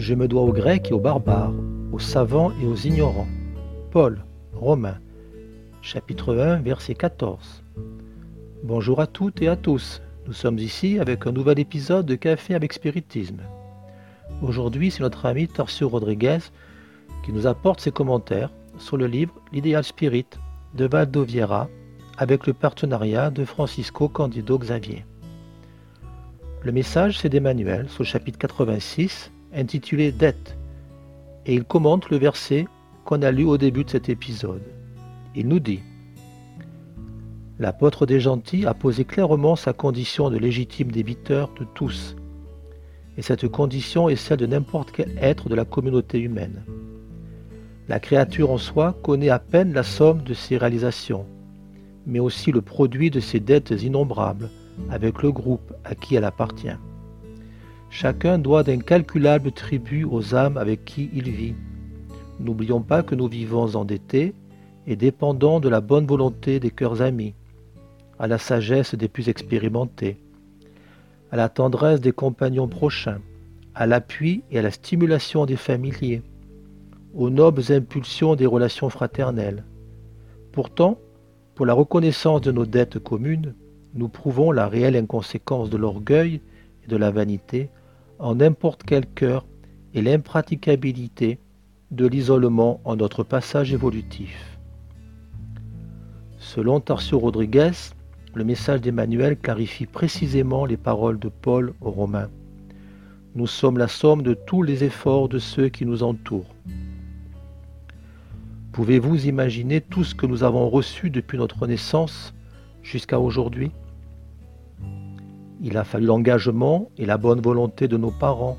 Je me dois aux Grecs et aux barbares, aux savants et aux ignorants. Paul, Romains, chapitre 1, verset 14. Bonjour à toutes et à tous. Nous sommes ici avec un nouvel épisode de Café avec Spiritisme. Aujourd'hui, c'est notre ami Tarsio Rodriguez qui nous apporte ses commentaires sur le livre L'idéal spirit de Valdo Vieira avec le partenariat de Francisco Candido Xavier. Le message, c'est d'Emmanuel sur le chapitre 86 intitulé Dette et il commente le verset qu'on a lu au début de cet épisode. Il nous dit L'apôtre des gentils a posé clairement sa condition de légitime débiteur de tous, et cette condition est celle de n'importe quel être de la communauté humaine. La créature en soi connaît à peine la somme de ses réalisations, mais aussi le produit de ses dettes innombrables avec le groupe à qui elle appartient. Chacun doit d'incalculables tribut aux âmes avec qui il vit. N'oublions pas que nous vivons endettés et dépendants de la bonne volonté des cœurs amis, à la sagesse des plus expérimentés, à la tendresse des compagnons prochains, à l'appui et à la stimulation des familiers, aux nobles impulsions des relations fraternelles. Pourtant, pour la reconnaissance de nos dettes communes, nous prouvons la réelle inconséquence de l'orgueil et de la vanité en n'importe quel cœur et l'impraticabilité de l'isolement en notre passage évolutif. Selon Tarsio Rodriguez, le message d'Emmanuel clarifie précisément les paroles de Paul aux Romains. Nous sommes la somme de tous les efforts de ceux qui nous entourent. Pouvez-vous imaginer tout ce que nous avons reçu depuis notre naissance jusqu'à aujourd'hui? Il a fallu l'engagement et la bonne volonté de nos parents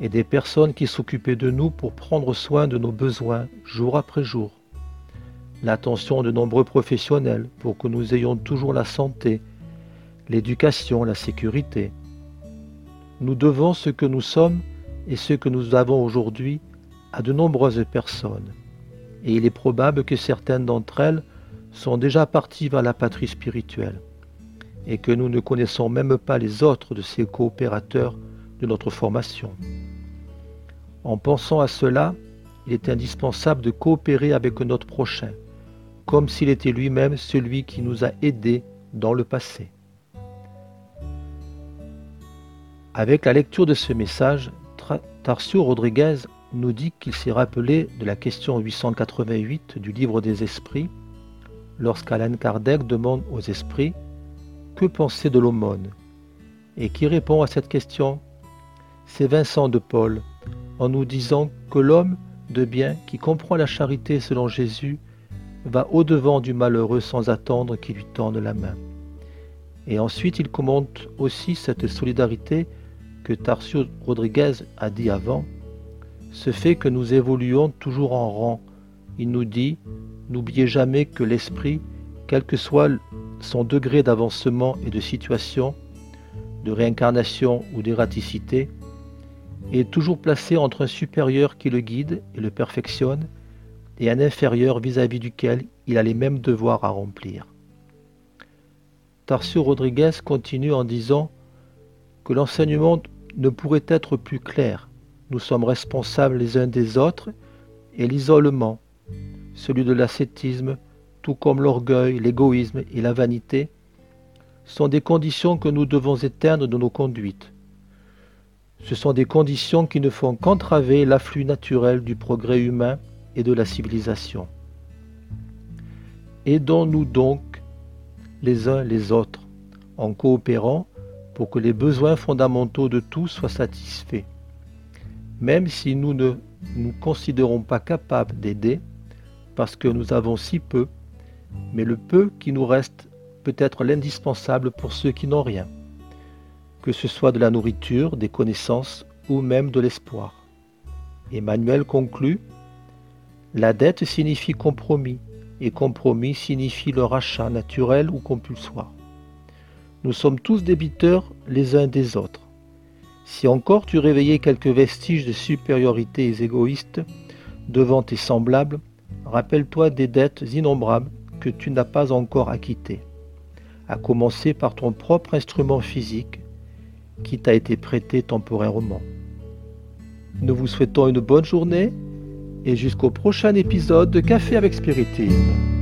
et des personnes qui s'occupaient de nous pour prendre soin de nos besoins jour après jour. L'attention de nombreux professionnels pour que nous ayons toujours la santé, l'éducation, la sécurité. Nous devons ce que nous sommes et ce que nous avons aujourd'hui à de nombreuses personnes et il est probable que certaines d'entre elles sont déjà parties vers la patrie spirituelle, et que nous ne connaissons même pas les autres de ces coopérateurs de notre formation. En pensant à cela, il est indispensable de coopérer avec notre prochain, comme s'il était lui-même celui qui nous a aidés dans le passé. Avec la lecture de ce message, Tarsio Rodriguez nous dit qu'il s'est rappelé de la question 888 du livre des esprits, lorsqu'Alan Kardec demande aux esprits Que penser de l'aumône Et qui répond à cette question C'est Vincent de Paul, en nous disant que l'homme de bien qui comprend la charité selon Jésus va au-devant du malheureux sans attendre qu'il lui tende la main. Et ensuite, il commente aussi cette solidarité que Tarsio Rodriguez a dit avant, ce fait que nous évoluons toujours en rang. Il nous dit, n'oubliez jamais que l'esprit, quel que soit son degré d'avancement et de situation, de réincarnation ou d'ératicité, est toujours placé entre un supérieur qui le guide et le perfectionne et un inférieur vis-à-vis duquel il a les mêmes devoirs à remplir. Tarsio Rodriguez continue en disant que l'enseignement ne pourrait être plus clair nous sommes responsables les uns des autres, et l'isolement, celui de l'ascétisme, tout comme l'orgueil, l'égoïsme et la vanité, sont des conditions que nous devons éteindre de nos conduites. Ce sont des conditions qui ne font qu'entraver l'afflux naturel du progrès humain et de la civilisation. Aidons-nous donc les uns les autres en coopérant pour que les besoins fondamentaux de tous soient satisfaits même si nous ne nous considérons pas capables d'aider, parce que nous avons si peu, mais le peu qui nous reste peut être l'indispensable pour ceux qui n'ont rien, que ce soit de la nourriture, des connaissances ou même de l'espoir. Emmanuel conclut, La dette signifie compromis, et compromis signifie le rachat naturel ou compulsoire. Nous sommes tous débiteurs les uns des autres. Si encore tu réveillais quelques vestiges de supériorité égoïste devant tes semblables, rappelle-toi des dettes innombrables que tu n'as pas encore acquittées, à commencer par ton propre instrument physique qui t'a été prêté temporairement. Nous vous souhaitons une bonne journée et jusqu'au prochain épisode de Café avec Spiritisme.